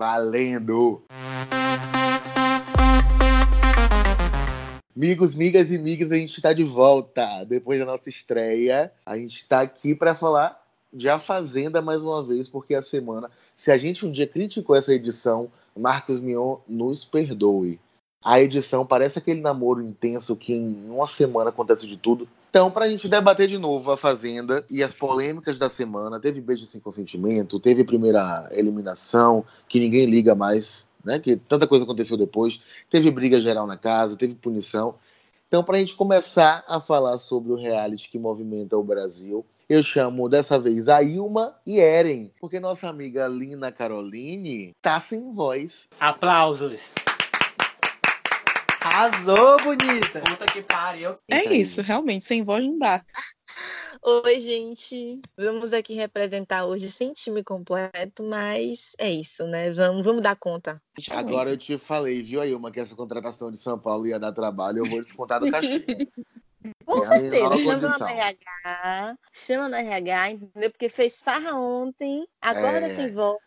Valendo! Amigos, migas e migas, a gente está de volta depois da nossa estreia. A gente está aqui para falar de A Fazenda mais uma vez, porque a semana, se a gente um dia criticou essa edição, Marcos Mion nos perdoe. A edição parece aquele namoro intenso que em uma semana acontece de tudo. Então, para a gente debater de novo a Fazenda e as polêmicas da semana, teve beijo sem consentimento, teve primeira eliminação, que ninguém liga mais, né? Que tanta coisa aconteceu depois, teve briga geral na casa, teve punição. Então, para a gente começar a falar sobre o reality que movimenta o Brasil, eu chamo dessa vez a Ilma e Eren, porque nossa amiga Lina Caroline tá sem voz. Aplausos. Arrasou, bonita! Puta que pariu. É isso, realmente, sem voz não dá. Oi, gente. Vamos aqui representar hoje sem time completo, mas é isso, né? Vamos, vamos dar conta. Agora eu te falei, viu, Ilma, que essa contratação de São Paulo ia dar trabalho, eu vou descontar do cachê. Com É a certeza, chama no condição. RH, chama no RH, entendeu? Porque fez farra ontem, acorda É. sem voz,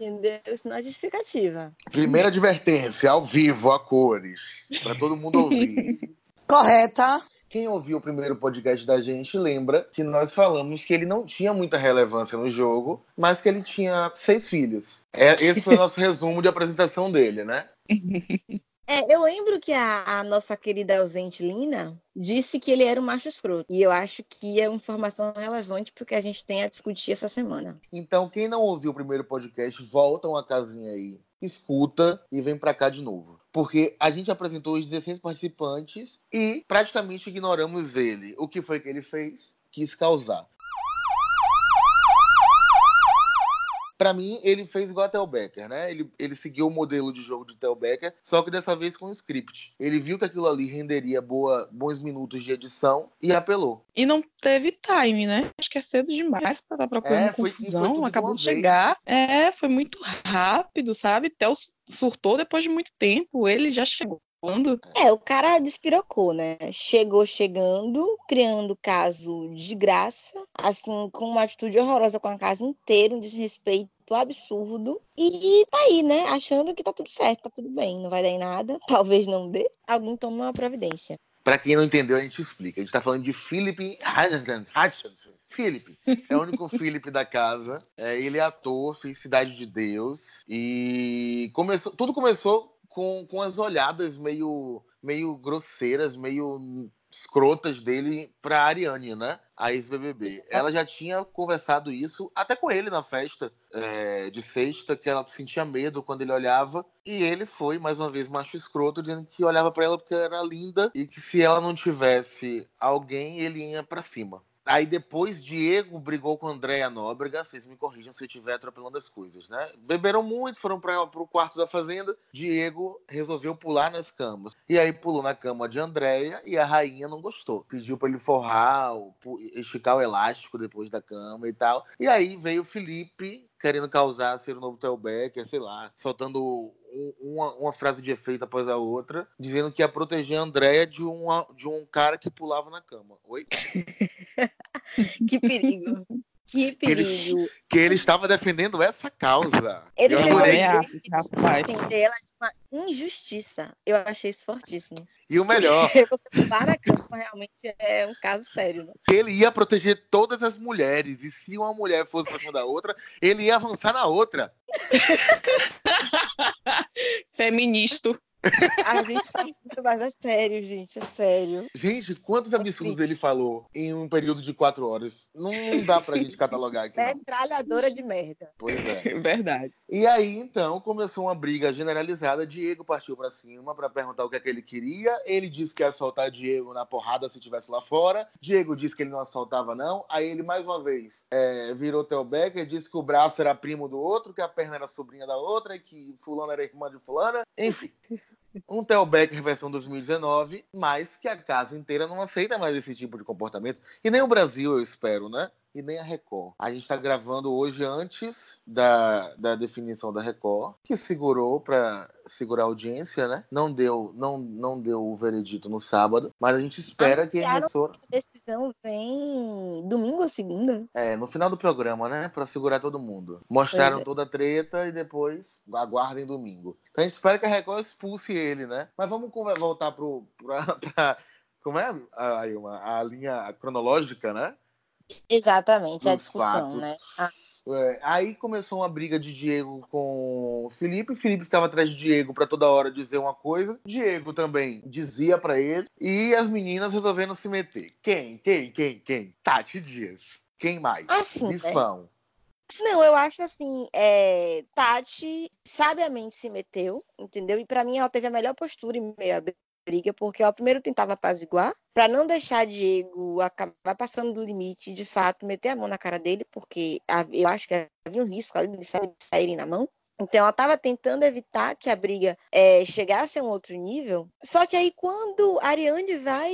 entendeu? Isso não é justificativa. Primeira advertência, ao vivo, a cores, para todo mundo ouvir. Correta. Quem ouviu o primeiro podcast da gente lembra que nós falamos que ele não tinha muita relevância no jogo, mas que ele tinha seis filhos. É, esse foi o nosso resumo de apresentação dele, né? É, eu lembro que a, a nossa querida ausente Lina disse que ele era um macho escroto. E eu acho que é uma informação relevante porque a gente tem a discutir essa semana. Então, quem não ouviu o primeiro podcast, volta uma casinha aí, escuta e vem pra cá de novo. Porque a gente apresentou os 16 participantes e praticamente ignoramos ele. O que foi que ele fez? Quis causar. Pra mim, ele fez igual a Tel Becker, né? Ele, ele seguiu o modelo de jogo de Tel Becker, só que dessa vez com um script. Ele viu que aquilo ali renderia boa, bons minutos de edição e apelou. E não teve time, né? Acho que é cedo demais pra estar procurando É, foi- foi confusão. de Acabou de vez. chegar. É, foi muito rápido, sabe? Theo surtou depois de muito tempo. Ele já chegou. É, o cara despirocou, né? Chegou chegando, criando caso de graça, assim, com uma atitude horrorosa com a casa inteira, um desrespeito absurdo. E tá aí, né? Achando que tá tudo certo, tá tudo bem, não vai dar em nada. Talvez não dê. Alguém toma uma providência. Pra quem não entendeu, a gente explica. A gente tá falando de Philip Hutchinson. Philip. É o único Philip da casa. É, ele é ator, fez Cidade de Deus. E começou, tudo começou com, com as olhadas meio, meio grosseiras, meio escrotas dele pra Ariane, né? A ex-BBB. Ela já tinha conversado isso até com ele na festa é, de sexta, que ela sentia medo quando ele olhava. E ele foi, mais uma vez, macho escroto, dizendo que olhava pra ela porque ela era linda e que se ela não tivesse alguém, ele ia pra cima. Aí depois Diego brigou com Andréa Nóbrega, vocês me corrijam se eu estiver atropelando as coisas, né? Beberam muito, foram para o quarto da fazenda. Diego resolveu pular nas camas. E aí pulou na cama de Andréia e a rainha não gostou. Pediu para ele forrar, esticar o elástico depois da cama e tal. E aí veio Felipe querendo causar ser o novo Theo sei lá, soltando um- uma, uma frase de efeito após a outra, dizendo que ia proteger a Andréia de, uma, de um cara que pulava na cama. Oi? Que perigo. Que perigo. que ele estava defendendo essa causa. Ele Eu chegou a que defender ela de uma injustiça. Eu achei isso fortíssimo. E o melhor, Porque você para a cama realmente é um caso sério, né? que ele ia proteger todas as mulheres. E se uma mulher fosse pra cima da outra, ele ia avançar na outra. Feministo. A gente tá muito mais a sério, gente. É sério. Gente, quantos absurdos triste. ele falou em um período de quatro horas? Não dá pra gente catalogar aqui. Metralhadora de merda. Pois é. Verdade. E aí, então, começou uma briga generalizada. Diego partiu pra cima pra perguntar o que é que ele queria. Ele disse que ia assaltar Diego na porrada se tivesse lá fora. Diego disse que ele não assaltava, não. Aí ele, mais uma vez, é, virou Theo Becker, disse que o braço era primo do outro, que a perna era sobrinha da outra e que fulano era irmã de fulana. Enfim. Um Becker versão 2019, mas que a casa inteira não aceita mais esse tipo de comportamento. E nem o Brasil, eu espero, né? E nem a Record. A gente está gravando hoje antes da, da definição da Record, que segurou para segurar a audiência, né? Não deu, não, não deu o veredito no sábado, mas a gente espera que a emissora. A decisão vem domingo ou segunda? É, no final do programa, né? Para segurar todo mundo. Mostraram é. toda a treta e depois aguardem domingo. Então a gente espera que a Record expulse ele, né? Mas vamos voltar pro, pra, pra como é aí uma, a linha cronológica, né? Exatamente, a discussão, fatos. né? Ah, É, aí começou uma briga de Diego com o Felipe. Felipe ficava atrás de Diego para toda hora dizer uma coisa. Diego também dizia para ele. E as meninas resolvendo se meter. Quem? Quem? Quem? Quem? Tati Dias. Quem mais? Assim, né? Bifão. Não, eu acho assim, é, Tati sabiamente se meteu, entendeu? E pra mim ela teve a melhor postura em meio à briga, porque ela primeiro tentava apaziguar, pra não deixar Diego acabar passando do limite, de fato, meter a mão na cara dele, porque eu acho que havia um risco ali de sa- de saírem na mão. Então ela estava tentando evitar que a briga eh, chegasse a um outro nível. Só que aí quando a Ariane vai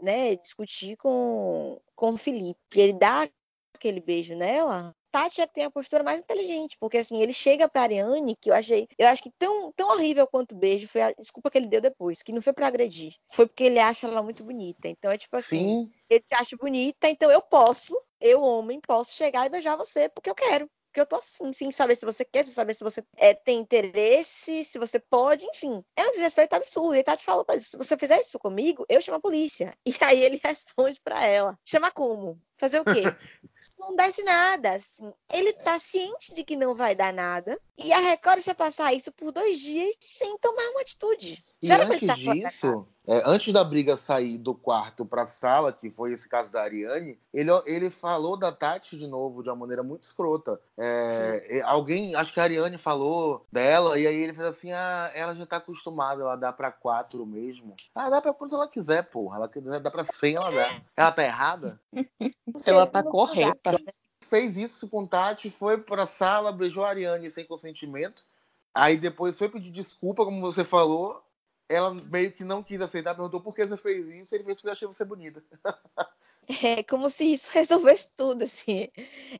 né, discutir com, com o Felipe, ele dá aquele beijo nela, Tati já tem a postura mais inteligente, porque assim, ele chega pra Ariane, que eu achei, eu acho que tão, tão horrível quanto o beijo foi a desculpa que ele deu depois, que não foi pra agredir, foi porque ele acha ela muito bonita. Então é tipo assim, Sim. eu te acho bonita, então eu posso, eu, homem, posso chegar e beijar você porque eu quero. Porque eu tô afim, sem saber se você quer, sem saber se você é, tem interesse, se você pode, enfim. É um desrespeito absurdo. E Tati falou pra ele: se você fizer isso comigo, eu chamo a polícia. E aí ele responde pra ela: chama como? Fazer o quê? Não desce nada, assim. Ele tá ciente de que não vai dar nada. E a Record deixa passar isso por dois dias sem tomar uma atitude. E Já antes tá disso, é, antes da briga sair do quarto pra sala, que foi esse caso da Ariane, ele, ele falou da Tati de novo de uma maneira muito escrota. É, alguém, acho que a Ariane falou dela, e aí ele fez assim: ah, ela já tá acostumada, ela dá pra quatro mesmo. Ah, dá pra quanto ela quiser, porra. Ela quiser dar pra cem, ela dá. Ela tá errada? Sei, Ela tá correta. fez isso com Tati, foi pra sala, beijou a Ariane sem consentimento. Aí depois foi pedir desculpa, como você falou. Ela meio que não quis aceitar, perguntou por que você fez isso. Ele fez porque eu achei você bonita. É como se isso resolvesse tudo, assim.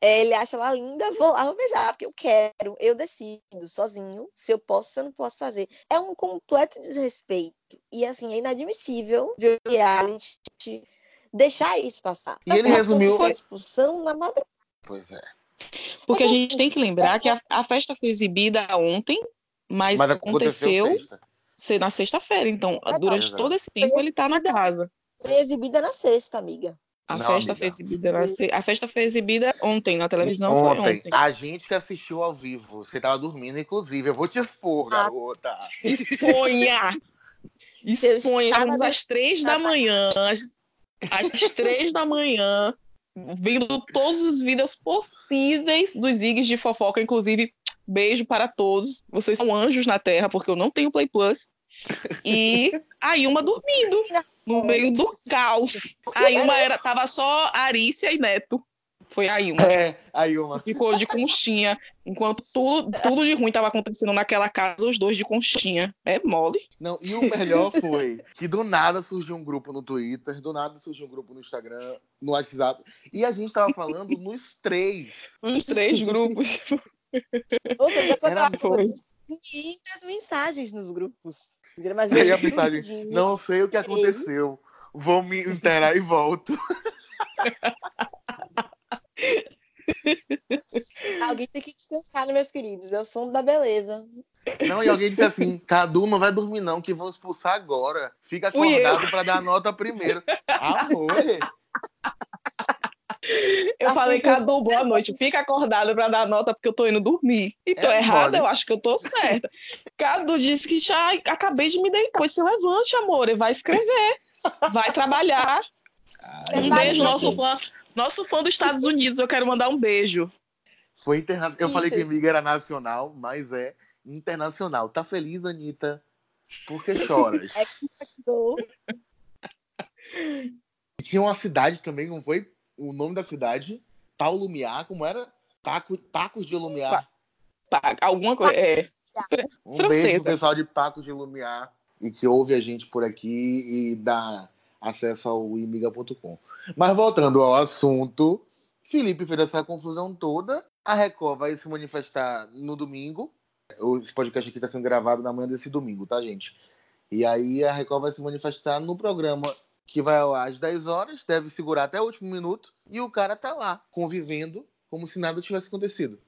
É, ele acha ela linda, vou lá, vou beijar, porque eu quero, eu decido sozinho se eu posso, se eu não posso fazer. É um completo desrespeito. E, assim, é inadmissível ver o reality deixar isso passar. E ele resumiu- Foi expulsão na madrugada. Pois é. Porque a gente tem que lembrar que a, a festa foi exibida ontem, mas, Mas aconteceu, aconteceu sexta. ser na sexta-feira. Então, Verdade. durante todo esse tempo, ele tá na casa. Foi exibida na sexta, amiga. A Não, festa amiga. foi exibida na se- A festa foi exibida ontem na televisão. Ontem. ontem. A gente que assistiu ao vivo. Você tava dormindo, inclusive. Eu vou te expor, Ah. garota. Exponha! Exponha! Vamos às três da manhã. Às, três da manhã. Vendo todos os vídeos possíveis dos Ziggs de fofoca. Inclusive, beijo para todos. Vocês são anjos na Terra, porque eu não tenho Play Plus. E a Ilma dormindo no meio do caos. A Ilma era, tava só Arícia e Neto. Foi a Ilma. É, aí uma. Ficou de conchinha. Enquanto tudo, tudo de ruim estava acontecendo naquela casa, os dois de conchinha. É mole. Não, e o melhor foi que do nada surgiu um grupo no Twitter, do nada surgiu um grupo no Instagram, no WhatsApp. E a gente tava falando nos três. Os três grupos. Ou seja, quando Era ela foi. muitas mensagens nos grupos. Eu a mensagem, não sei o que aconteceu. Vou me inteirar e volto. Alguém tem que descansar, né, meus queridos. É o som da beleza. Não, e alguém disse assim: Cadu, não vai dormir, não, que vão expulsar agora. Fica acordado pra dar a nota primeiro. Amor, Eu Assim, falei, Cadu, boa noite. Fica acordado pra dar nota porque eu tô indo dormir. E tô É errada, mole. eu acho que eu tô certa. Cadu disse que já acabei de me deitar. Pois se levante, amor, e vai escrever. Vai trabalhar. Um Vai, beijo, nosso fã. Nosso fã dos Estados Unidos, eu quero mandar um beijo. foi internacional. Eu falei que Isso. amiga era nacional, mas é internacional. Tá feliz, Anitta? Por que choras? É Sou. E Tinha uma cidade também, não foi? O nome da cidade? Tal Lumiar, como era? Taco, Tacos de Lumiar. Pá, Alguma coisa. É. Um Francesa. beijo pro pessoal de Pacos de Lumiar e que ouve a gente por aqui e dá acesso ao imiga.com. Mas voltando ao assunto, Felipe fez essa confusão toda. A Record vai se manifestar no domingo. Esse podcast aqui está sendo gravado na manhã desse domingo, tá, gente? E aí a Record vai se manifestar no programa que vai ao ar às 10 horas, deve segurar até o último minuto, e o cara tá lá, convivendo, como se nada tivesse acontecido.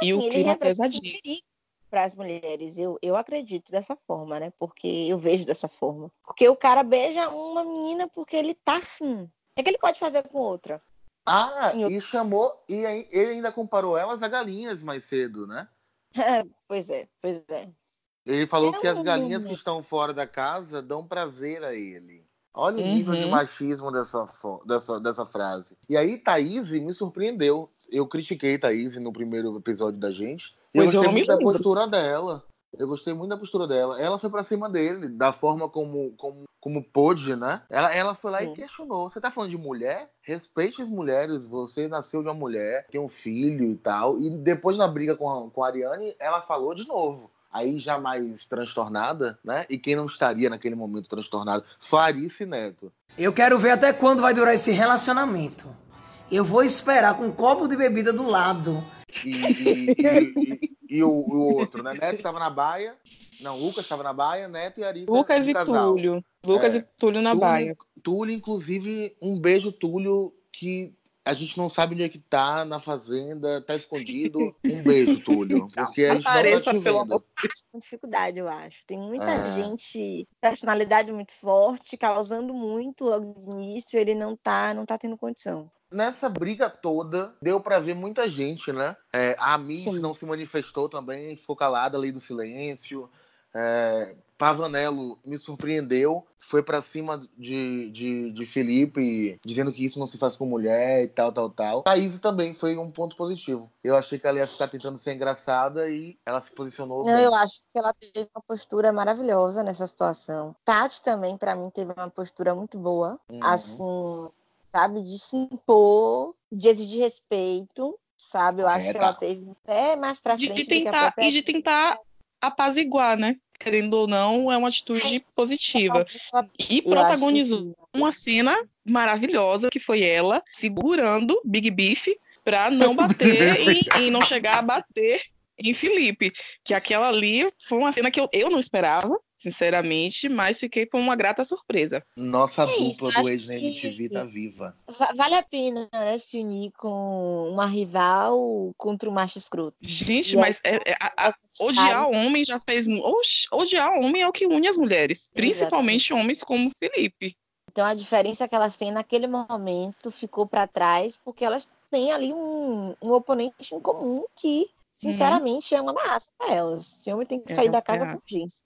E o Assim, clima representa um pesadinho. Para as mulheres. Eu, eu acredito dessa forma, né? Porque eu vejo dessa forma. Porque o cara beija uma menina porque ele tá afim. O que, é que ele pode fazer com outra? Ah, e chamou, e aí ele ainda comparou elas a galinhas mais cedo, né? pois é, pois é. Ele falou É que as galinhas que estão fora da casa dão prazer a ele. Olha o nível de Uhum. machismo dessa, fo- dessa, dessa frase. E aí, Thaís me surpreendeu. Eu critiquei Thaís no primeiro episódio da gente. E eu Pois eu gostei me muito da postura dela. Eu gostei muito da postura dela. Ela foi pra cima dele, da forma como, como, como pôde, né? Ela, ela foi lá e Sim. questionou. Você tá falando de mulher? Respeite as mulheres. Você nasceu de uma mulher, tem um filho e tal. E depois, na briga com a, com a Ariane, ela falou de novo. Aí já mais transtornada, né? E quem não estaria naquele momento transtornado? Só Arice Neto. Eu quero ver até quando vai durar esse relacionamento. Eu vou esperar com um copo de bebida do lado. E, e- e- e- e o, o outro, né? Neto estava na baia. Não, Lucas estava na baia, Neto e Arice Lucas no e casal. Túlio. Lucas É. e Túlio na Túlio, baia. Túlio, inclusive, um beijo, Túlio, que a gente não sabe onde é que tá na fazenda, tá escondido. Um beijo, Túlio. Porque a gente não Apareça, tá te pelo amor Com dificuldade, eu acho. Tem muita É. gente, personalidade muito forte, causando muito logo de início, ele não tá, não tá tendo condição. Nessa briga toda, deu pra ver muita gente, né? É, a Miss não se manifestou também, ficou calada, lei do silêncio. É, Pavanello me surpreendeu, foi pra cima de, de, de Felipe, dizendo que isso não se faz com mulher e tal, tal, tal. Thaís também foi um ponto positivo. Eu achei que ela ia ficar tentando ser engraçada e ela se posicionou Não, bem. eu acho que ela teve uma postura maravilhosa nessa situação. Tati também, pra mim, teve uma postura muito boa. Uhum. Assim, sabe, de se impor, de exigir respeito, sabe? Eu acho que Correta. ela teve até mais pra De, frente de do que a tentar, própria e de tentar apaziguar, né? Querendo ou não, é uma atitude positiva. E Eu protagonizou uma cena maravilhosa que foi ela segurando Big Beef pra não bater e, e não chegar a bater em Felipe. Que aquela ali foi uma cena que eu, eu não esperava, sinceramente, mas fiquei com uma grata surpresa. Nossa É isso, dupla do acho ex na MTV tá viva. va- vale a pena né, se unir com uma rival contra o macho escroto. Gente, E mas é- é- a- a- odiar homem já fez. Oxi, odiar homem é o que une as mulheres, principalmente homens como Felipe. Então a diferença que elas têm naquele momento ficou para trás, porque elas têm ali um, um oponente em comum que, sinceramente, é uma ameaça para elas. Esse homem tem que É, sair da eu casa por urgência.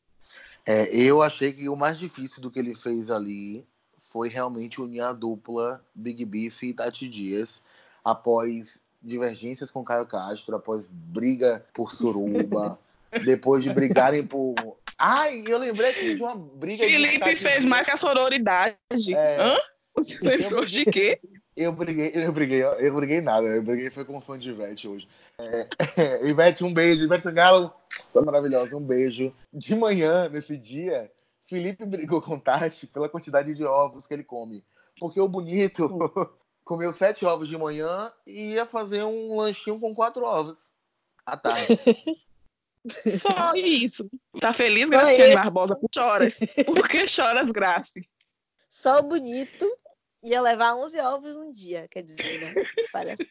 É, eu achei que o mais difícil do que ele fez ali foi realmente unir a dupla Big Beef e Tati Dias após divergências com Caio Castro, após briga por suruba, depois de brigarem por. Ai, eu lembrei aqui de uma briga de Felipe Tati fez mais que a sororidade. É. Hã? Você lembrou de quê? Eu briguei, eu briguei, eu briguei nada, eu briguei foi com um fã de Ivete hoje. É, Ivete, um beijo, Ivete Galo, foi maravilhosa, um beijo. De manhã, nesse dia, Felipe brigou com Tati pela quantidade de ovos que ele come. Porque o bonito comeu sete ovos de manhã e ia fazer um lanchinho com quatro ovos à tarde. Só isso. Tá feliz, Graciane. Barbosa? Por choras. Por que choras, Graci? Só o bonito ia levar 11 ovos num dia, quer dizer, né? Palhaçada.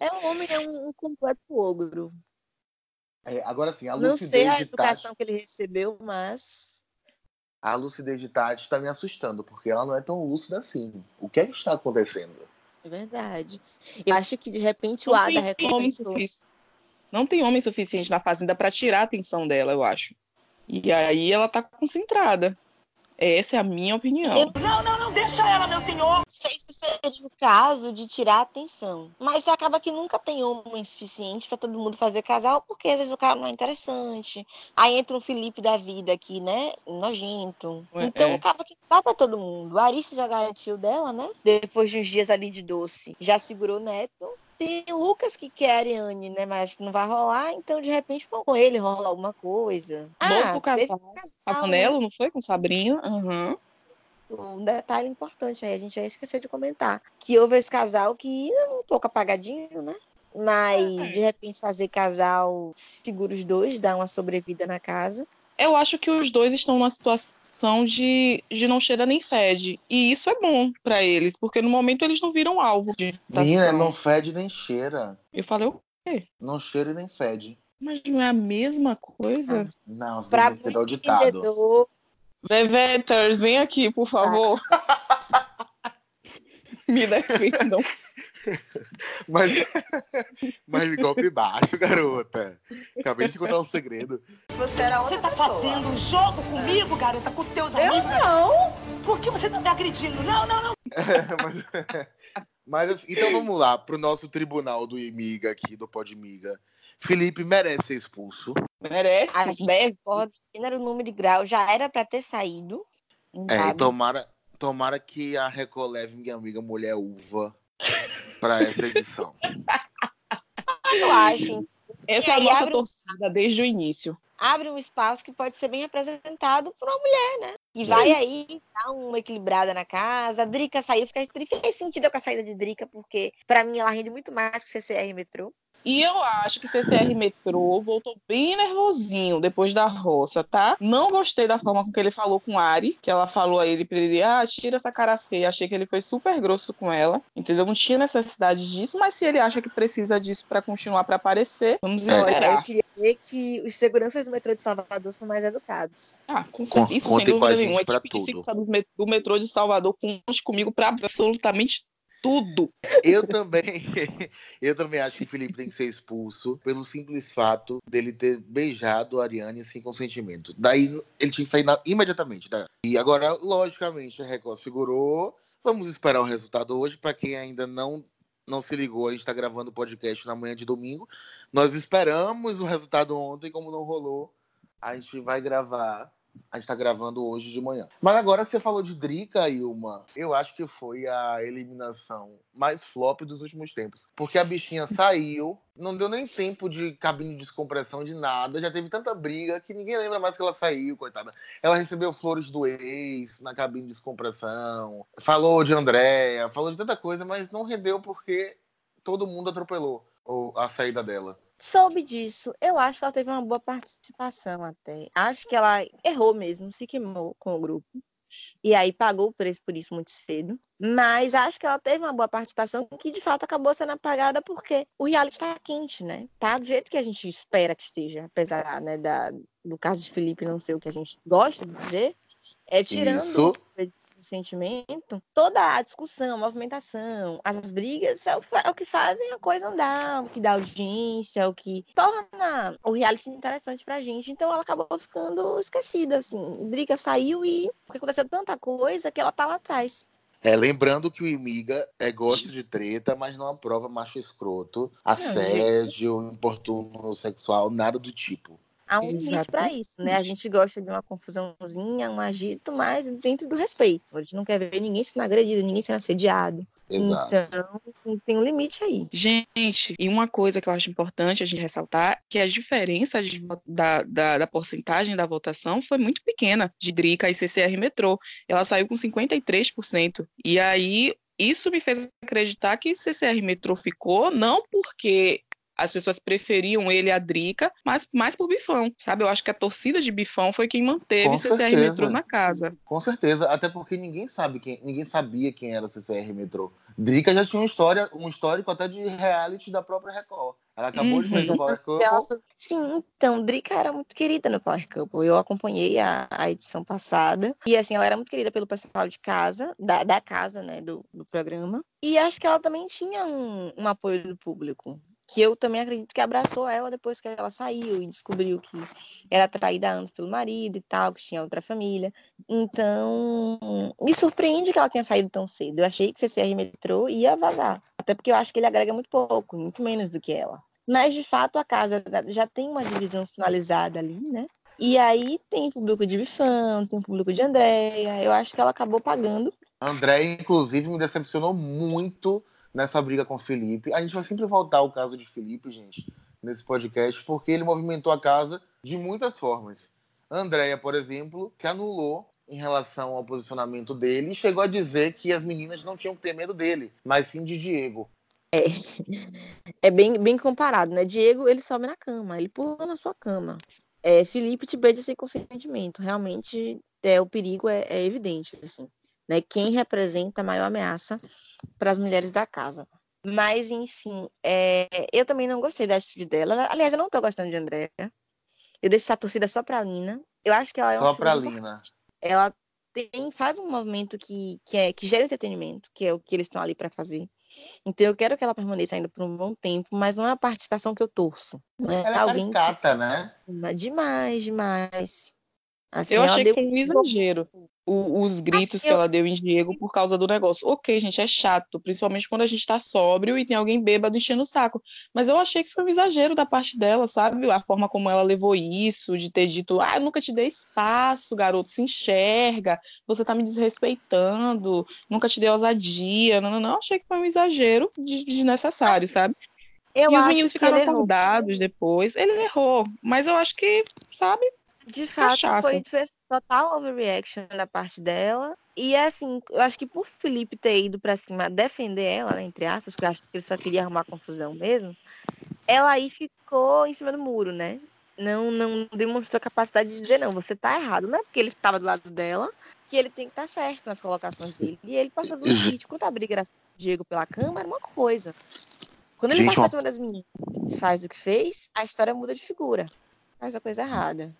É um homem, é um, um completo ogro. É, agora sim, a Não sei lucidez a de educação Tati, que ele recebeu, mas a lucidez de Tati tá me assustando, porque ela não é tão lúcida assim. O que é que está acontecendo? é verdade. Eu acho que de repente o Ada recompensou. não tem homem suficiente na fazenda pra tirar a atenção dela, eu acho. E aí ela tá concentrada. Essa é a minha opinião. Não sei se seria o caso de tirar a atenção. Mas acaba que nunca tem homem suficiente pra todo mundo fazer casal, porque às vezes o cara não é interessante. Aí entra um Felipe da vida aqui, né? Nojento. Ué, Então é. acaba que dá pra todo mundo. A Arice já garantiu dela, né? Depois de uns dias ali de doce. Já segurou o neto. Tem Lucas que quer a Ariane, né? Mas não vai rolar, então de repente com ele rola alguma coisa. Novo teve casal. um casal, Pavanello, não foi? Com Sabrina? Aham. um detalhe importante aí, a gente já esqueceu de comentar. Que houve esse casal que é um pouco apagadinho, né? Mas É. de repente fazer casal segura os dois, dar uma sobrevida na casa. Eu acho que os dois estão numa situação de, de não cheira nem fede. E isso é bom pra eles, porque no momento eles não viram alvo de Menina, não fede nem cheira. Eu falei, Não cheira e nem fede. mas não é a mesma coisa? Não, você Para deve ter muito ditado. vem aqui, por favor. Me defendam. Mas, mas golpe baixo, garota. Acabei de contar um segredo. você era Você outra tá pessoa. fazendo um jogo comigo, garota, com teus Eu amigos? não! Por que você tá me agredindo? Não, não, não. mas, mas então vamos lá, pro nosso tribunal do Imiga aqui, do Podmiga. Felipe merece ser expulso. Merece, A gente concorda que era o número de grau, já era pra ter saído. É, e tomara, tomara que a Record leve minha amiga Mulher Uva pra essa edição. Eu acho. Essa é a nossa abre- torcida desde o início. abre um espaço que pode ser bem representado por uma mulher, né? E vai aí dar uma equilibrada na casa. A Drica saiu, fiquei, fiquei sentida com a saída de Drica, porque pra mim ela rende muito mais que CCR Metrô. E eu acho que CCR Metrô voltou bem nervosinho depois da roça, tá? Não gostei da forma com que ele falou com Ari, que ela falou a ele pra ele, ah, tira essa cara feia. Achei que ele foi super grosso com ela, entendeu? Não tinha necessidade disso, mas se ele acha que precisa disso pra continuar pra aparecer, vamos É. Olha, eu esperar. queria dizer que os seguranças do metrô de Salvador são mais educados. Ah, com certeza. Isso sem dúvida nenhuma. A pra equipe de tudo. segurança do met- do metrô de Salvador conte comigo pra absolutamente tudo. Eu também, eu também acho que Felipe tem que ser expulso pelo simples fato dele ter beijado a Ariane sem consentimento. Daí ele tinha que sair na- imediatamente. Né? E agora, logicamente, a Record segurou. Vamos esperar o resultado hoje. Para quem ainda não, não se ligou, a gente está gravando o podcast na manhã de domingo. Nós esperamos o resultado ontem, como não rolou. A gente vai gravar. A gente tá gravando hoje de manhã. Mas agora você falou de Drica, Ilma. Eu acho que foi a eliminação mais flop dos últimos tempos. Porque a bichinha saiu, não deu nem tempo de cabine de descompressão de nada. Já teve tanta briga que ninguém lembra mais que ela saiu, coitada. Ela recebeu flores do ex na cabine de descompressão. Falou de Andréia, falou de tanta coisa, mas não rendeu porque todo mundo atropelou a saída dela. Soube disso. Eu acho que ela teve uma boa participação até. Acho que ela errou mesmo, se queimou com o grupo. E aí pagou o preço por isso muito cedo. Mas acho que ela teve uma boa participação que de fato acabou sendo apagada porque o reality tá quente, né? Tá do jeito que a gente espera que esteja, apesar né, da, do caso de Felipe não ser o que a gente gosta de ver. É tirando Isso. Sentimento, toda a discussão, a movimentação, as brigas é o, é o que fazem a coisa andar, o que dá audiência, é o que torna o reality interessante pra gente. Então ela acabou ficando esquecida, assim. Briga saiu e porque aconteceu tanta coisa que ela tá lá atrás. É, lembrando que o Imiga é, gosta de treta, mas não aprova macho escroto, assédio, importuno sexual, nada do tipo. Há um limite pra isso, né? A gente gosta de uma confusãozinha, um agito, mas dentro do respeito. A gente não quer ver ninguém sendo agredido, ninguém sendo assediado. Exato. Então, tem um limite aí. Gente, e uma coisa que eu acho importante a gente ressaltar, que a diferença de da, da, da porcentagem da votação foi muito pequena de Drica e CCR Metrô. Ela saiu com 53%. E aí, isso me fez acreditar que CCR Metrô ficou, não porque as pessoas preferiam ele a Drica, mas mais por Bifão, sabe? Eu acho que a torcida de Bifão foi quem manteve Com CCR certeza. Metrô na casa. Com certeza, até porque ninguém sabe quem, ninguém sabia quem era CCR Metrô. Drica já tinha uma história, um histórico até de reality da própria Record. Ela acabou de sair do Uhum. Power Couple. Sim, então, Drica era muito querida no Power Couple. Eu acompanhei a, a edição passada. E, assim, ela era muito querida pelo pessoal de casa, da, da casa, né, do, do programa. E acho que ela também tinha um, um apoio do público. Que eu também acredito que abraçou ela depois que ela saiu e descobriu que era traída anos pelo marido e tal, que tinha outra família. Então, me surpreende que ela tenha saído tão cedo. Eu achei que CCR Metrô ia vazar. Até porque eu acho que ele agrega muito pouco, muito menos do que ela. Mas, de fato, a casa já tem uma divisão sinalizada ali, né? E aí tem público de Bifão, tem público de Andréia. Eu acho que ela acabou pagando. André, inclusive, me decepcionou muito nessa briga com o Felipe. A gente vai sempre voltar ao caso de Felipe, gente, nesse podcast, porque ele movimentou a casa de muitas formas. Andréia, por exemplo, se anulou em relação ao posicionamento dele e chegou a dizer que as meninas não tinham que ter medo dele, mas sim de Diego. É, é bem, bem comparado, né? Diego, ele sobe na cama, ele pula na sua cama. É, Felipe te beija sem consentimento. Realmente, é, o perigo é, é evidente, assim. Né? Quem representa a maior ameaça para as mulheres da casa. Mas, enfim, é, eu também não gostei da atitude dela. Aliás, eu não tô gostando de Andréa. Eu deixo essa torcida só pra Lina. Eu acho que ela é uma Só pra Lina. ela tem, faz um movimento que, que, é, que gera entretenimento, que é o que eles estão ali para fazer. Então eu quero que ela permaneça ainda por um bom tempo, mas não é a participação que eu torço. Né? Ela é Alguém caricata, né? que... demais, demais. Assim, Eu achei deu que foi um exagero o- os gritos Assim, que eu- ela deu em Diego por causa do negócio. Ok, gente, é chato, principalmente quando a gente tá sóbrio e tem alguém bêbado enchendo o saco. Mas eu achei que foi um exagero da parte dela, sabe? A forma como ela levou isso, de ter dito, ah, eu nunca te dei espaço, garoto, se enxerga, você tá me desrespeitando, nunca te dei ousadia. Não, não, não, achei que foi um exagero de- desnecessário, sabe? Eu e os meninos ficaram errou. acordados depois. Ele errou, mas eu acho que, sabe? De fato, Cachaça. foi fez total overreaction da parte dela. E assim, eu acho que por Felipe ter ido pra cima defender ela, né, entre aspas, que eu acho que ele só queria arrumar confusão mesmo, ela aí ficou em cima do muro, né? Não, não demonstrou capacidade de dizer, não, você tá errado. Não é porque ele estava do lado dela que ele tem que estar certo nas colocações dele. E ele passou do limite. Quanto a briga era Diego pela cama, era uma coisa. Quando ele Gente, vai pra cima das meninas e faz o que fez, a história muda de figura. Faz a coisa errada.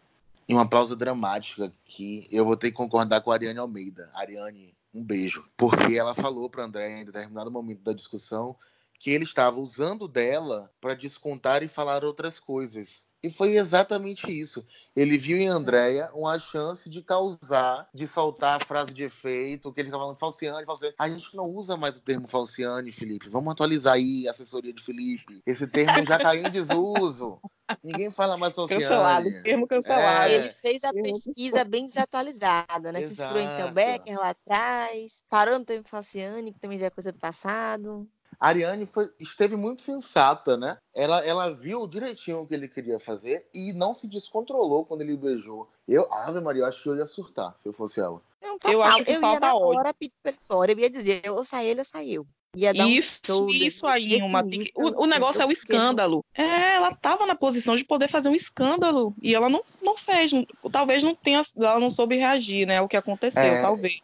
E uma pausa dramática que eu vou ter que concordar com a Ariane Almeida. Ariane, um beijo. Porque ela falou para André em determinado momento da discussão que ele estava usando dela para descontar e falar outras coisas. E foi exatamente isso. Ele viu em Andréia uma chance de causar, de soltar a frase de efeito, que ele estava falando falciane, falciane. A gente não usa mais o termo falciane, Felipe. Vamos atualizar aí a assessoria de Felipe. Esse termo já caiu em desuso. Ninguém fala mais falciane. Cancelado, termo cancelado. É. Ele fez a pesquisa bem desatualizada, né? Se inspirou em Theo Exato. Becker lá atrás, parou no tempo Falciane, que também já é coisa do passado. A Ariane foi, esteve muito sensata, né? Ela, ela viu direitinho o que ele queria fazer e não se descontrolou quando ele beijou. Eu, Ave Maria, eu acho que eu ia surtar se eu fosse ela. Não, Eu total. acho que ia falta na ódio. hora pedir pra ele fora, eu ia dizer, ou sai ele ou sai eu. Ia dar Isso, um show isso aí, uma o, o negócio é o escândalo. É, ela tava na posição de poder fazer um escândalo e ela não, não fez. Não- talvez não tenha, ela não soube reagir, né? O que aconteceu, É. talvez.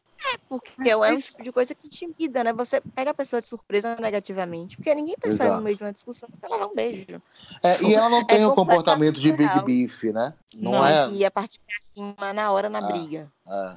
Porque é um Mas- tipo de coisa que intimida, né? Você pega a pessoa de surpresa negativamente, porque ninguém tá esperando no meio de uma discussão pra ela dar um beijo. É, e ela não tem o completamente comportamento de Big. Beef, né? Não, Não, é. que ia partir pra cima na hora, na Ah. briga.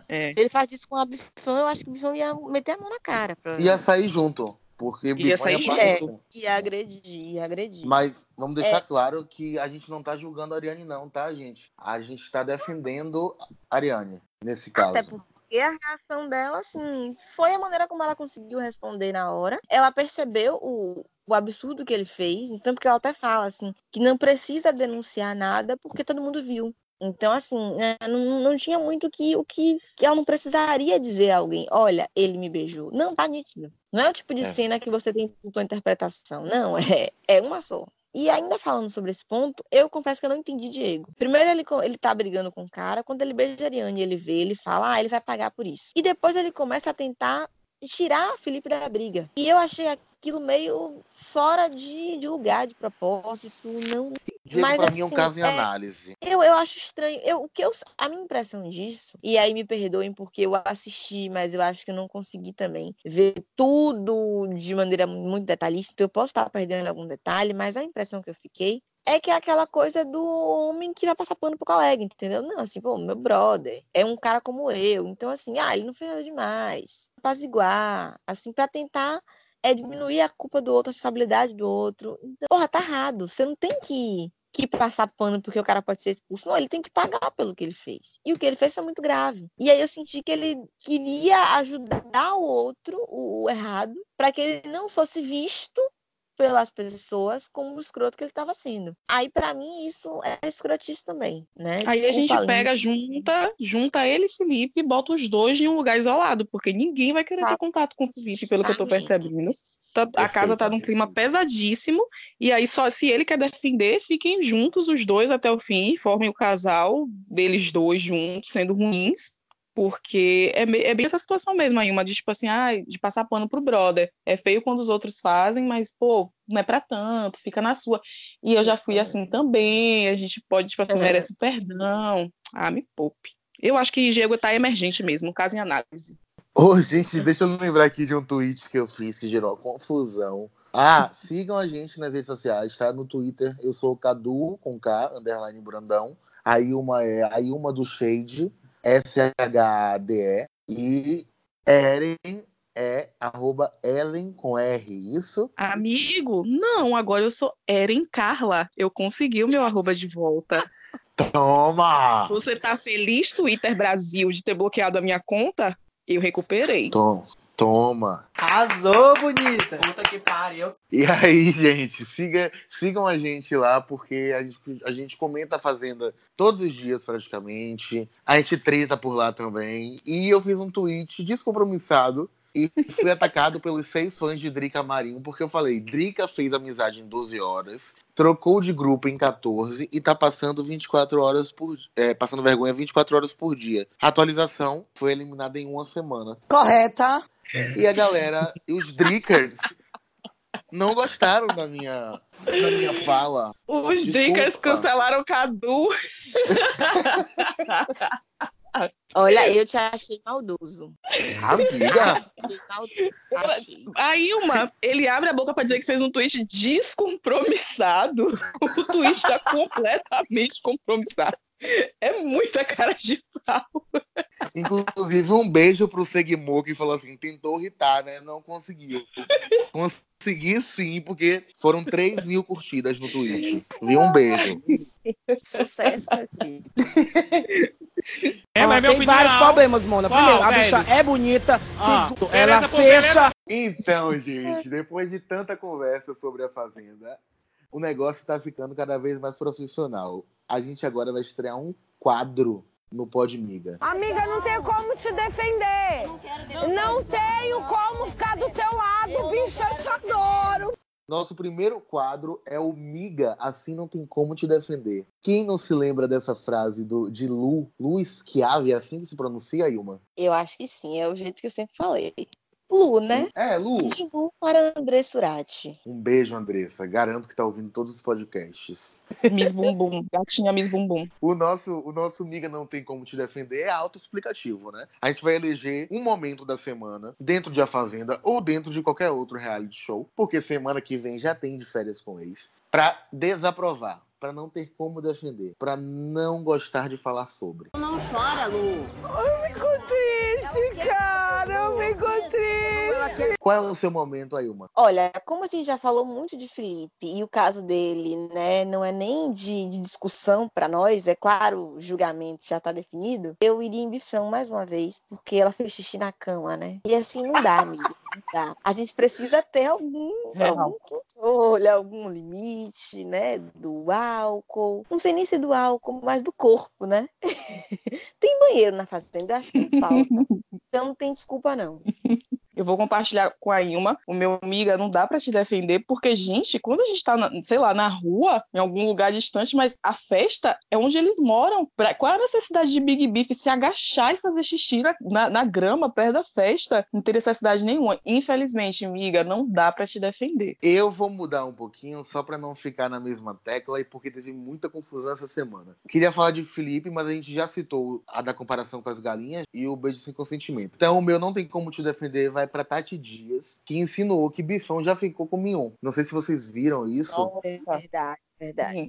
é. É. Se ele faz isso com a Bifão, eu acho que o Bifão ia meter a mão na cara. Ia sair junto. Porque Bifão sair junto. Ia agredir, ia agredir. Mas vamos deixar É. claro que a gente não tá julgando a Ariane, não, tá, gente? A gente tá defendendo a Ariane, nesse caso. Até porque a reação dela, assim, foi a maneira como ela conseguiu responder na hora. Ela percebeu o, o absurdo que ele fez, então porque ela até fala, assim, que não precisa denunciar nada porque todo mundo viu. Então, assim, né, não, não tinha muito que, o que, que ela não precisaria dizer a alguém, olha, ele me beijou. Não, tá nítido. Não é o tipo de É. cena que você tem dupla interpretação. Não, é, é uma só. E ainda falando sobre esse ponto, eu confesso que eu não entendi Diego. Primeiro ele, ele tá brigando com o cara, quando ele beija a Ariane, ele vê, ele fala, ah, ele vai pagar por isso. E depois ele começa a tentar tirar Felipe da briga. E eu achei aquilo meio fora de, de lugar, de propósito, não... Diego, mas, pra mim, é um assim, caso em é- análise. Eu, eu acho estranho. Eu, o que eu, a minha impressão disso, e aí me perdoem porque eu assisti, mas eu acho que eu não consegui também ver tudo de maneira muito detalhista, então eu posso estar perdendo algum detalhe, mas a impressão que eu fiquei é que é aquela coisa do homem que vai passar pano pro colega, entendeu? Não, assim, pô, meu brother é um cara como eu, então assim, ah, ele não fez nada demais. Apaziguar, assim, pra tentar é diminuir a culpa do outro, a responsabilidade do outro. Então, porra, tá errado. Você não tem que, que passar pano porque o cara pode ser expulso. Não, ele tem que pagar pelo que ele fez. E o que ele fez foi muito grave. E aí eu senti que ele queria ajudar o outro, o, o errado, para que ele não fosse visto pelas pessoas como o escroto que ele estava sendo. Aí, pra mim, isso é escrotice também, né? Aí a gente Desculpa, Aline. pega, junta, junta ele e Felipe e bota os dois em um lugar isolado, porque ninguém vai querer ter contato com o Felipe, pelo que eu tô Justamente. percebendo. Tá- a casa tá num clima pesadíssimo, e aí só se ele quer defender, fiquem juntos os dois até o fim, formem o casal deles dois juntos, sendo ruins, Porque é, é bem essa situação mesmo aí, uma de tipo assim, ah, de passar pano pro brother. É feio quando os outros fazem, mas, pô, não é pra tanto, fica na sua. E eu já fui assim também, a gente pode, tipo assim, É. merece perdão. Ah, me poupe. Eu acho que Diego tá emergente mesmo, no caso em análise. Ô, gente, deixa eu lembrar aqui de um tweet que eu fiz que gerou uma confusão. Ah, sigam a gente nas redes sociais, tá? No Twitter, eu sou o Cadu, com K, underline Brandão. A Ilma é a Ilma do Shade, S-H-A-D-E. E Eren é arroba Ellen com R, isso? Amigo, não, agora eu sou Eren Carla. Eu consegui o meu arroba de volta. Toma! Você tá feliz, Twitter Brasil, de ter bloqueado a minha conta? Eu recuperei. Toma. Toma. Arrasou, bonita. Puta que pariu. E aí, gente, siga, sigam a gente lá, porque a gente, a gente comenta a Fazenda todos os dias, praticamente. A gente treta por lá também. E eu fiz um tweet descompromissado e fui atacado pelos seis fãs de Drica Marinho, porque eu falei, Drica fez amizade em 12 horas, trocou de grupo em 14 e tá passando 24 horas por é, passando vergonha 24 horas por dia. A atualização foi eliminada em uma semana. Correta. E a galera, e os Drickers, não gostaram da minha, da minha fala. Os. Drinkers cancelaram o Cadu. Olha, eu te achei maldoso. Amiga, Achei maldoso. Achei. A Ilma, ele abre a boca pra dizer que fez um tweet descompromissado. O tweet tá completamente compromissado. É muita cara de pau. inclusive um beijo pro Segmo que falou assim: tentou irritar, né? Não conseguiu. Consegui sim, porque foram 3 mil curtidas no tweet. Viu? Um beijo. Sucesso, meu querido. É, mas minha tem opinião. vários problemas, Mona. Qual Primeiro, a deles? bicha é bonita. Ah, Segundo, ela fecha. Então, gente, depois de tanta conversa sobre a Fazenda, o negócio tá ficando cada vez mais profissional. A gente agora vai estrear um quadro no Podmiga. Amiga, não tenho como te defender. Não tenho como ficar do teu lado, bicho, eu te adoro. Nosso primeiro quadro é o Miga, assim não tem como te defender. Quem não se lembra dessa frase do, de Lu, Lu Schiavi, é assim que se pronuncia, Ilma? Eu acho que sim, é o jeito que eu sempre falei. Lu, né? É, Lu. De Lu para André Surati. Um beijo, Andressa. Garanto que tá ouvindo todos os podcasts. Miss Bumbum, gatinha Miss Bumbum. O nosso, o nosso Miga Não Tem Como Te Defender é autoexplicativo, né? A gente vai eleger um momento da semana dentro de A Fazenda ou dentro de qualquer outro reality show, porque semana que vem já tem de férias com ex, pra desaprovar, pra não ter como defender, pra não gostar de falar sobre. Não chora, Lu. Eu fico triste, cara. Eu fico triste. Qual é o seu momento, Ailma? Olha, como a gente já falou muito de Felipe e o caso dele, né, não é nem de, de discussão para nós, é claro, o julgamento já tá definido. Eu iria em Bifão mais uma vez, porque ela fez xixi na cama, né? E assim não dá, amiga, não dá. A gente precisa ter algum, Real. algum controle, algum limite, né, do álcool. Não sei nem se do álcool, mas do corpo, né? tem banheiro na fazenda, eu acho que não falta. Então não tem desculpa não. Eu vou compartilhar com a Ilma. O meu amiga não dá pra te defender, porque, gente, quando a gente tá, na- sei lá, na rua, em algum lugar distante, mas a festa é onde eles moram. Pra- Qual é a necessidade de Big Beef se agachar e fazer xixi na, na- grama perto da festa? Não tem necessidade nenhuma. Infelizmente, amiga, não dá pra te defender. Eu vou mudar um pouquinho só pra não ficar na mesma tecla e porque teve muita confusão essa semana. Queria falar de Felipe, mas a gente já citou a da comparação com as galinhas e o beijo sem consentimento. Então o meu não tem como te defender vai pra Tati Dias, que insinuou que Bifão já ficou com Mion. Não sei se vocês viram isso. É verdade, verdade.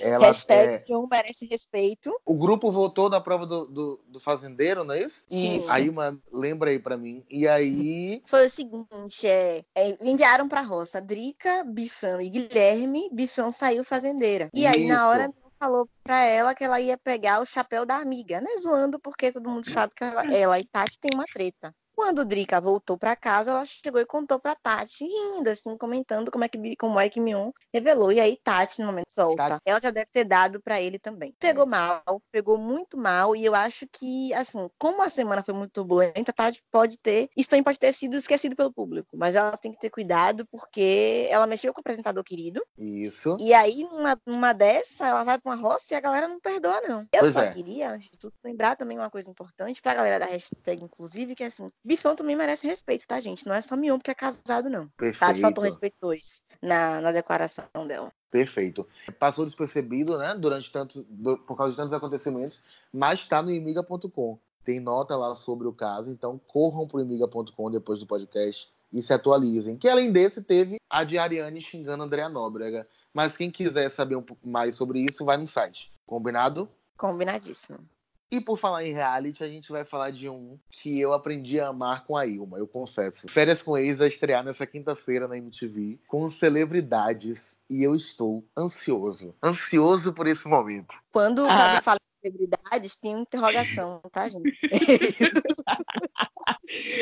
Ela Hashtag é, que um merece respeito. o grupo votou na prova do, do, do fazendeiro, não é isso? Isso. Aí uma lembra aí pra mim. E aí Foi o seguinte, é, é, enviaram pra roça Drica, Bifão e Guilherme. Bifão saiu fazendeira. E aí, Isso. na hora, falou pra ela que ela ia pegar o chapéu da amiga, né? Zoando, porque todo mundo sabe que ela, ela e Tati tem uma treta. Quando Drica voltou pra casa, ela chegou e contou pra Tati, rindo, assim, comentando como é que, como é que Mion revelou. E aí Tati, no momento solta, Tati- ela já deve ter dado pra ele também. Pegou mal, pegou muito mal, e eu acho que, assim, como a semana foi muito turbulenta, Tati pode ter, isso também pode ter sido esquecido pelo público, mas ela tem que ter cuidado, porque ela mexeu com o apresentador querido, Isso. e aí, numa, numa dessa, ela vai pra uma roça e a galera não perdoa, não. Eu Pois só é. queria, antes de tudo, lembrar também uma coisa importante pra galera da hashtag, inclusive, que é assim, Bifão também merece respeito, tá, gente? Não é só Mion porque é casado, não. Tati faltou Perfeito. respeito dois na, na declaração dela. Perfeito. Passou despercebido, né? Durante tanto, por causa de tantos acontecimentos, mas está no imiga.com. Tem nota lá sobre o caso, então corram pro imiga.com depois do podcast e se atualizem. Que além desse, teve a de Ariane xingando Andréa Nóbrega. Mas quem quiser saber um pouco mais sobre isso, vai no site. Combinado? Combinadíssimo. E por falar em reality, a gente vai falar de um que eu aprendi a amar com a Ilma, eu confesso. Férias com Ex vai estrear nessa quinta-feira na MTV com celebridades e eu estou ansioso. Ansioso por esse momento. Quando o Ah. Gabi fala de celebridades, tem uma interrogação, tá, gente?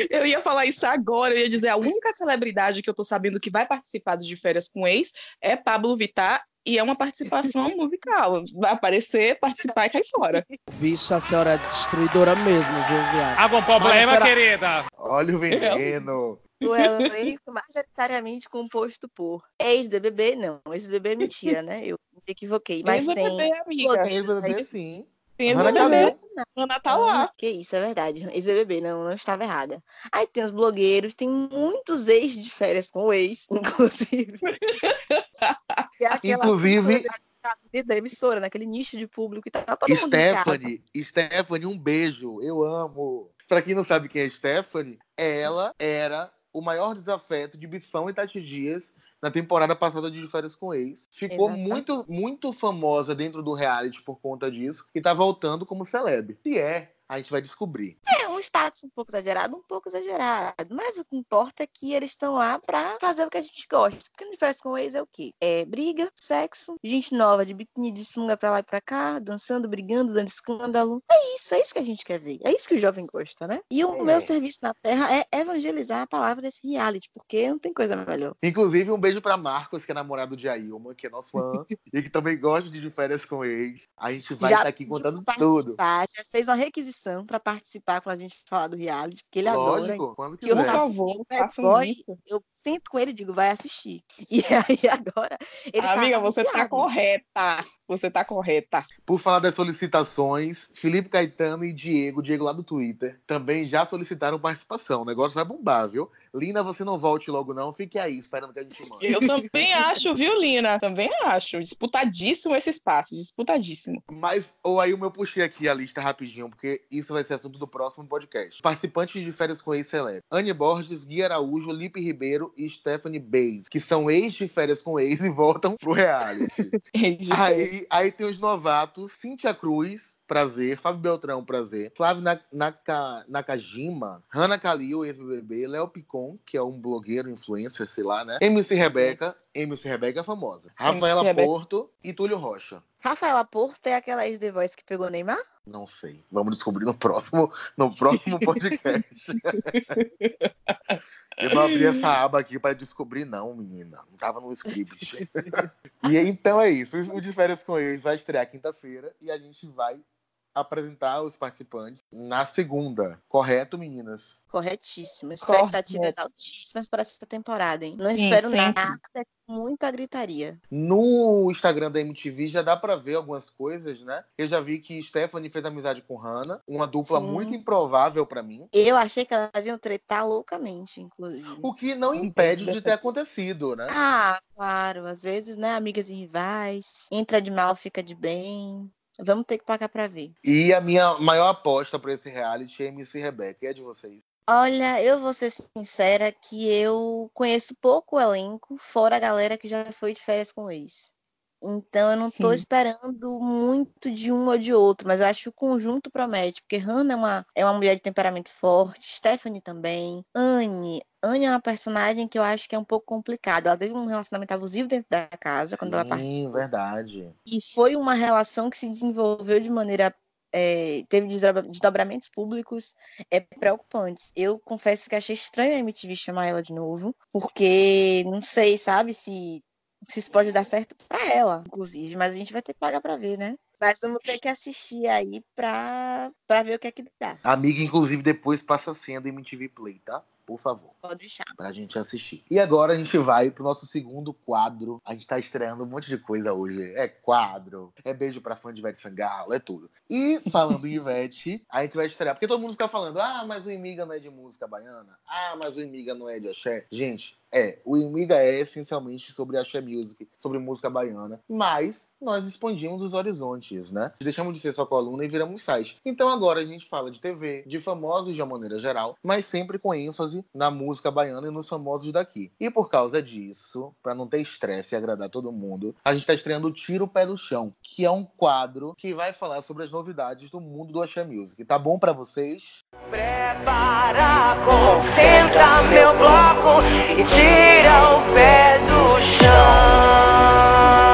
Eu ia falar isso agora, eu ia dizer, a única celebridade que eu tô sabendo que vai participar de férias com ex é Pablo Vittar e é uma participação musical. Vai aparecer, participar e cair fora. Bicho, a senhora é destruidora mesmo, viu, viado? Algum problema, Mas será- querida? Olha o veneno. O elenco majoritariamente composto por ex-BBB, não, ex-BBB é mentira, né? Eu me equivoquei, mas tem... Ex-BBB, amiga. Pô, Tem ex-BBB sim. Tem Ana ex-BBB. Ana tá lá. Que isso, é verdade. Ex-BBB, não, não estava errada. Aí tem os blogueiros, tem muitos ex de férias com o ex, inclusive. É aquela Inclusive- da emissora, naquele nicho de público e tá todo mundo em casa. Stephanie, Stephanie, um beijo. Eu amo. Pra quem não sabe quem é Stephanie, ela era o maior desafeto de Bifão e Tati Dias na temporada passada de Férias com Ex. Ficou Exatamente. muito, muito famosa dentro do reality por conta disso e tá voltando como celeb. Se é, a gente vai descobrir. É um status um pouco exagerado, um pouco exagerado. Mas o que importa é que eles estão lá pra fazer o que a gente gosta. Porque no Férias com ex é o quê? É briga, sexo, gente nova de biquíni de sunga pra lá e pra cá, dançando, brigando, dando escândalo. É isso, é isso que a gente quer ver. É isso que o jovem gosta, né? E o É. meu serviço na Terra é evangelizar a palavra desse reality, porque não tem coisa melhor. Inclusive, um beijo pra Marcos, que é namorado de Ailma, que é nosso fã, e que também gosta de De Férias com Ex. A gente vai estar aqui pediu contando tudo. Já fez uma requisição pra participar quando a gente falar do reality, porque ele adora. Lógico, quando que eu faço favor, bad boy, isso. eu sento com ele e digo, vai assistir. E aí agora ele Amiga, tá você tá correta. Você tá correta. Por falar das solicitações, Felipe Caetano e Diego, Diego lá do Twitter, também já solicitaram participação. O negócio vai bombar, viu? Linda, você não volte logo não, fique aí esperando que a gente mande. Eu também acho, viu, Lina? Também acho. Disputadíssimo esse espaço, disputadíssimo. Mas, ou aí eu puxei aqui a lista rapidinho, porque isso vai ser assunto do próximo podcast. Participantes de férias com ex-celeb. Anne Borges, Gui Araújo, Lipe Ribeiro e Stephanie Bays, que são ex de férias com ex e voltam pro reality. Aí, aí tem os novatos, Cíntia Cruz, prazer, Fábio Beltrão, prazer, Flávio Na- Naka- Nakajima, Hanna Kalil, ex-BBB, Léo Picon, que é um blogueiro, influencer, sei lá, né? MC Rebeca, MC Rebeca é famosa, Rafaela Rebeca. Porto e Túlio Rocha. Rafaela Porto é aquela ex-The Voice que pegou Neymar? Não sei. Vamos descobrir no próximo, no próximo podcast. Eu não abri essa aba aqui para descobrir, não, menina. Não tava no script. e então é isso. O de férias com eles vai estrear quinta-feira e a gente vai apresentar os participantes na segunda. Correto, meninas? Corretíssima. Expectativas Correto. altíssimas para essa temporada, hein? Não Sim, espero sempre. nada, muita gritaria. No Instagram da MTV já dá pra ver algumas coisas, né? Eu já vi que Stephanie fez amizade com Hannah, uma dupla Sim. muito improvável pra mim. Eu achei que elas iam tretar loucamente, inclusive. O que não impede de ter acontecido, né? Ah, claro. Às vezes, né, amigas e rivais. Entra de mal, fica de bem. Vamos ter que pagar pra ver. E a minha maior aposta pra esse reality é MC Rebeca. E é de vocês? Olha, eu vou ser sincera que eu conheço pouco o elenco, fora a galera que já foi de férias com o ex. Então eu não tô Sim. esperando muito de um ou de outro, mas eu acho que o conjunto promete, porque Hannah é uma, é uma mulher de temperamento forte, Stephanie também, Anne. Anne é uma personagem que eu acho que é um pouco complicada. Ela teve um relacionamento abusivo dentro da casa quando ela partiu. Sim, verdade. E foi uma relação que se desenvolveu de maneira é, teve desdobra- desdobramentos públicos é, preocupantes. Eu confesso que achei estranho a MTV chamar ela de novo, porque não sei, sabe, se, se isso pode dar certo pra ela, inclusive, mas a gente vai ter que pagar pra ver, né? Mas vamos ter que assistir aí pra, ver o que é que dá. Amiga, inclusive, depois passa a senha do MTV Play, tá? Por favor. Pode deixar. pra gente assistir. E agora a gente vai pro nosso segundo quadro. A gente tá estreando um monte de coisa hoje. É quadro, é beijo pra fã de Ivete Sangalo, é tudo. E falando em Ivete, a gente vai estrear. Porque todo mundo fica falando, ah, mas o Imiga não é de música baiana. Ah, mas o Imiga não é de axé. Gente, é, o Imiga é essencialmente sobre axé music, sobre música baiana. Mas nós expandimos os horizontes, né? Deixamos de ser só coluna e viramos site. Então agora a gente fala de TV, de famosos de uma maneira geral, mas sempre com ênfase na música baiana e nos famosos daqui. E por causa disso, para não ter estresse e agradar todo mundo, a gente está estreando Tiro o Pé do Chão, que é um quadro que vai falar sobre as novidades do mundo do Axé Music. Tá bom para vocês? Prepara, concentra meu bloco e tira o pé do chão.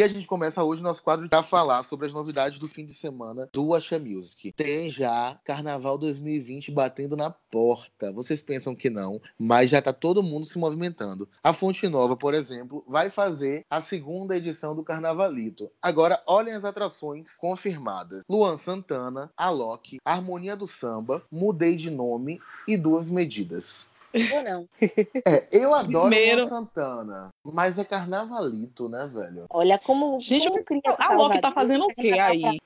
E a gente começa hoje nosso quadro para falar sobre as novidades do fim de semana do Axé Music. Tem já Carnaval 2020 batendo na porta. Vocês pensam que não, mas já tá todo mundo se movimentando. A Fonte Nova, por exemplo, vai fazer a segunda edição do Carnavalito. Agora, olhem as atrações confirmadas. Luan Santana, Alok, Harmonia do Samba, Mudei de Nome e Duas Medidas. Ou não? É, eu adoro Primeiro- Luan Santana, mas é carnavalito, né, velho? Olha como. Gente, como cria a Loki tá fazendo o quê aí?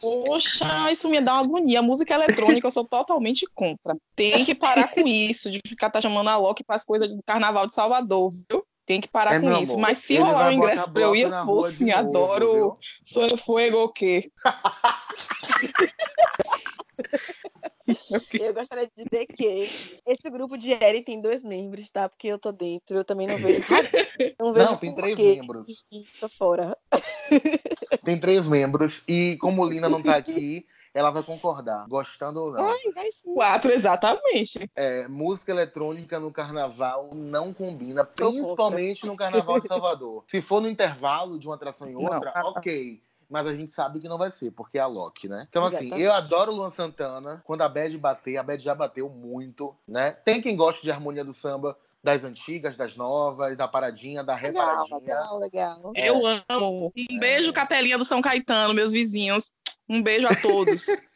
Poxa, isso me dá uma agonia. Música eletrônica eu sou totalmente contra. Tem que parar com isso, de ficar tá chamando a Loki para as coisas do Carnaval de Salvador, viu? Tem que parar É, com isso. amor, Mas se rolar o ingresso pra eu ir, eu vou sim. novo, Adoro. Sou fuego o quê? Eu gostaria de dizer que esse grupo de Eri tem dois membros, tá? Porque eu tô dentro, eu também não vejo. Não, vejo Não, tem três membros. Tô fora. Tem três membros e como Lina não tá aqui, ela vai concordar, gostando ou não. Ai, vai sim. Quatro, exatamente. É, música eletrônica no carnaval não combina, Tô principalmente no carnaval de Salvador. Se for no intervalo de uma atração em Não. outra, ok. Mas a gente sabe que não vai ser, porque é a Loki, né? Então, assim, Exatamente. eu adoro o Luan Santana. Quando a Bad bater, a Bad já bateu muito, né? Tem quem goste de harmonia do samba das antigas, das novas, da paradinha, da Legal, reparadinha. legal, legal. É. Eu amo. Um beijo, Capelinha do São Caetano, meus vizinhos. Um beijo a todos.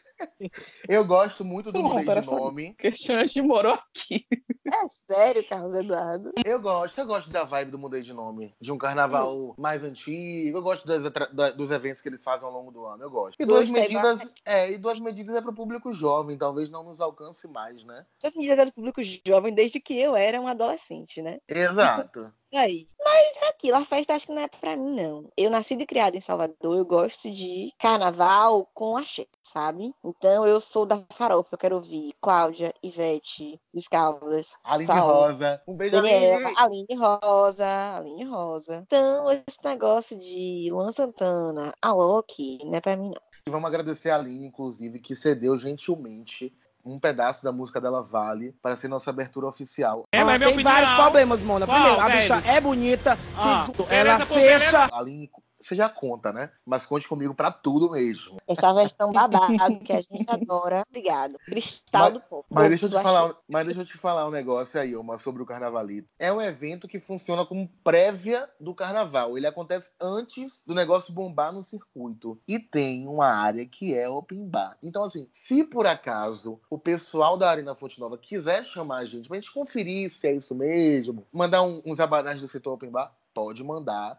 Eu gosto muito do Mudei de Nome. que Xande morou aqui. É sério, Carlos Eduardo? Eu gosto, eu gosto da vibe do Mudei de Nome. De um carnaval mais antigo. Eu gosto das da- dos eventos que eles fazem ao longo do ano. Eu gosto. E duas Gostei medidas. É, e duas medidas é pro público jovem, talvez não nos alcance mais, né? Eu me do público jovem desde que eu era um adolescente, né? Exato. Aí. Mas é aquilo, a festa acho que não é pra mim, não. Eu nasci e criada em Salvador, eu gosto de carnaval com axé, sabe? Então eu sou da farofa, eu quero ouvir Cláudia, Ivete, Descaldas, Aline Saulo, Rosa. Um beijo, Daniela, Aline. Aline Rosa, Aline Rosa. Então, esse negócio de Luan Santana, Alok, não é pra mim, não. E vamos agradecer a Aline, inclusive, que cedeu gentilmente um pedaço da música dela Vale para ser nossa abertura oficial. É, mas tem vários problemas, Mona. Qual Primeiro, a bicha é bonita. Ah, Segundo, ela por fecha. Você já conta, né? Mas conte comigo pra tudo mesmo. Essa versão babado que a gente adora. Obrigado. Cristal Mas- do povo. Mas deixa eu te falar, mas deixa eu te falar um negócio aí, uma sobre o Carnavalito. É um evento que funciona como prévia do carnaval. Ele acontece antes do negócio bombar no circuito. E tem uma área que é open bar. Então, assim, se por acaso o pessoal da Arena Fonte Nova quiser chamar a gente pra gente conferir se é isso mesmo, mandar um- uns abanais do setor open bar, pode mandar.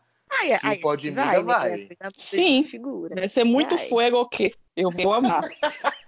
Ai, Pode Miga vai, né? vai. Que é Sim. Figura. Vai ser muito Vai. fuego o quê? Eu vou amar.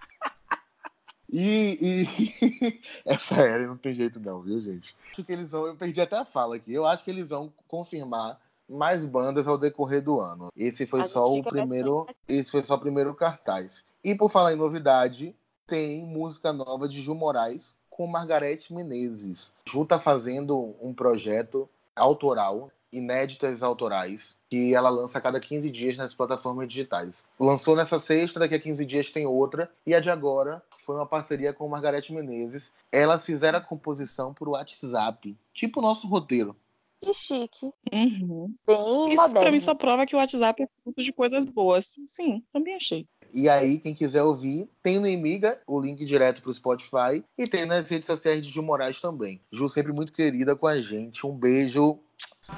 E, e... essa era não tem jeito não, viu, gente? Acho que eles vão, eu perdi até a fala aqui. Eu acho que eles vão confirmar mais bandas ao decorrer do ano. Esse foi A só o primeiro, esse foi só o primeiro cartaz. E por falar em novidade, tem música nova de Ju Moraes com Margarete Menezes. Ju tá fazendo um projeto autoral, inéditas autorais, que ela lança a cada 15 dias nas plataformas digitais. Lançou nessa sexta, daqui a 15 dias tem outra, e a de agora foi uma parceria com Margarete Menezes. Elas fizeram a composição por WhatsApp, tipo o nosso roteiro. Que chique. Uhum. Bem Isso pra moderno. mim só prova que o WhatsApp é fruto de coisas boas. Sim, também achei. E aí, quem quiser ouvir, tem no Emiga o link direto pro Spotify e tem nas redes sociais de Gil Moraes também. Ju sempre muito querida com a gente. Um beijo.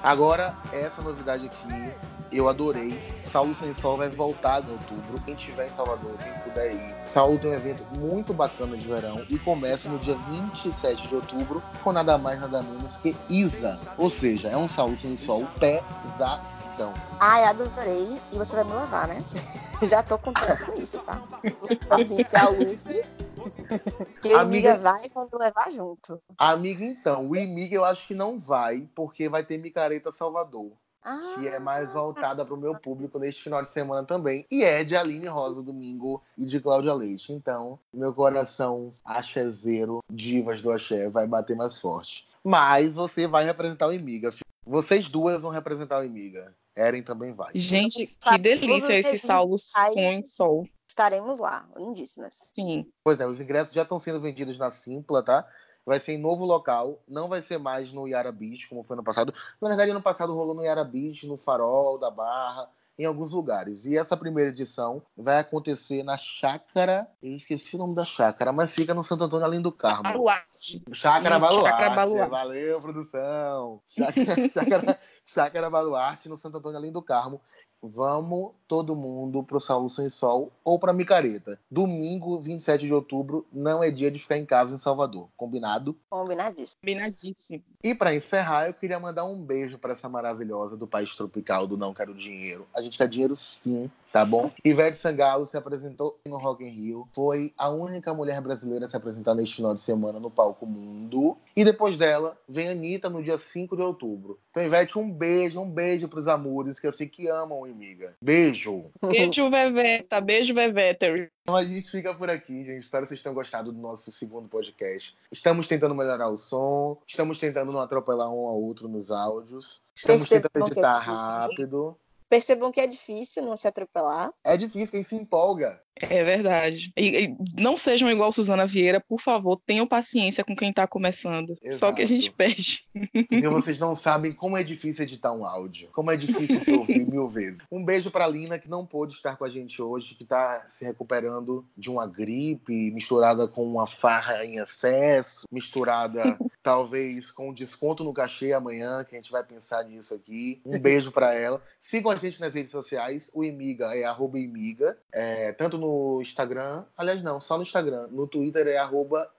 Agora, essa novidade aqui, eu adorei. Saulo Sem Sol vai voltar em outubro. Quem estiver em Salvador, quem puder ir. Saulo tem um evento muito bacana de verão e começa no dia 27 de outubro com nada mais, nada menos que Isa. Ou seja, é um Saulo Sem Sol pesadão. Ai, adorei. E você vai me levar, né? Já tô contando com isso, tá? Vou providenciar o look. Que o Amiga- amiga vai quando levar junto. Amiga, então, o Imiga eu acho que não vai, porque vai ter Micareta Salvador. Ah, que é mais voltada para o meu público neste final de semana também. E é de Aline Rosa Domingo e de Cláudia Leite. Então, meu coração axézeiro, divas do axé, vai bater mais forte. Mas você vai representar o Imiga. filho. Vocês duas vão representar o Imiga. Eren também vai. Gente, que delícia esse Saulo. Sonho Sol. Estaremos lá, lindíssimas. Sim. Pois é, os ingressos já estão sendo vendidos na Simpla, tá? Vai ser em novo local, não vai ser mais no Yara Beach, como foi no passado. Na verdade, ano passado rolou no Yara Beach, no Farol da Barra, em alguns lugares. E essa primeira edição vai acontecer na Chácara. Eu esqueci o nome da chácara, mas fica no Santo Antônio, além do Carmo. Baluarte. Chácara Isso, Baluarte. Chácara Baluarte. Valeu, produção. Chácara, chácara, chácara Baluarte, no Santo Antônio, além do Carmo. Vamos todo mundo pro Saulo Sem Sol ou pra Micareta. Domingo, 27 de outubro, não é dia de ficar em casa em Salvador. Combinado? Combinadíssimo. Combinadíssimo. E pra encerrar, eu queria mandar um beijo pra essa maravilhosa do país tropical do Não Quero Dinheiro. A gente quer dinheiro sim, tá bom? Ivete Sangalo se apresentou no Rock in Rio. Foi a única mulher brasileira a se apresentar neste final de semana no palco mundo. E depois dela, vem a Anitta no dia 5 de outubro. Então, Ivete, um beijo, um beijo pros amores que eu sei que amam, amiga. Beijo! Beijo, Veveta. Beijo, Veveta. Então a gente fica por aqui, gente. Espero que vocês tenham gostado do nosso segundo podcast. Estamos tentando melhorar o som, estamos tentando não atropelar um ao outro nos áudios. Estamos tentando é editar rápido. Percebam que é difícil não se atropelar. É difícil, quem se empolga. É verdade. E, e não sejam igual Suzana Vieira, por favor, tenham paciência com quem tá começando. Só que a gente Exato. pede. Porque vocês não sabem como é difícil editar um áudio. Como é difícil se ouvir mil vezes. Um beijo pra Lina, que não pôde estar com a gente hoje, que tá se recuperando de uma gripe, misturada com uma farra em excesso, misturada talvez com desconto no cachê amanhã, que a gente vai pensar nisso aqui. Um beijo pra ela. Sigam a gente nas redes sociais. O Imiga é arroba Imiga. É, tanto no Instagram, aliás, não, só no Instagram. No Twitter é arroba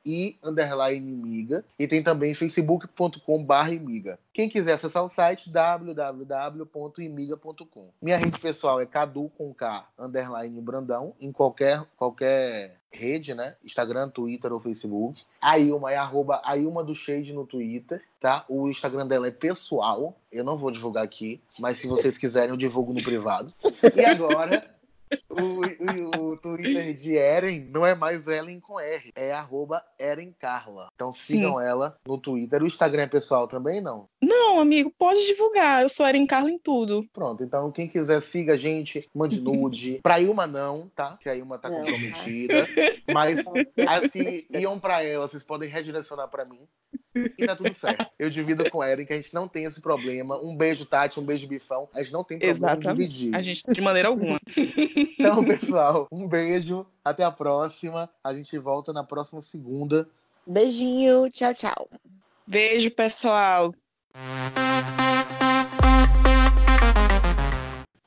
underline Imiga. E tem também facebook.com barra Imiga. Quem quiser acessar o site, www.imiga.com. Minha rede pessoal é Cadu com K, underline Brandão, em qualquer, qualquer rede, né? Instagram, Twitter ou Facebook. A Ilma é arroba a Ilma do Shade no Twitter, tá? O Instagram dela é pessoal, eu não vou divulgar aqui, mas se vocês quiserem eu divulgo no privado. E agora... O, o- o Twitter de Eren não é mais Ellen com R, é arroba Eren Carla. Então sigam ela no Twitter. O Instagram é pessoal também, não? Não, amigo, pode divulgar. Eu sou Erin Carla em tudo. Pronto, então quem quiser siga a gente, mande nude. pra Ilma não, tá? Que a Ilma tá comprometida. Mas as que iam pra ela, vocês podem redirecionar pra mim. E tá tudo certo. Eu divido com a Eren que a gente não tem esse problema. Um beijo, Tati, um beijo, Bifão. A gente não tem problema em Exatamente. dividir. A gente, de maneira alguma. Então, pessoal, um beijo. Até a próxima. A gente volta na próxima segunda. Beijinho, tchau, tchau. Beijo, pessoal.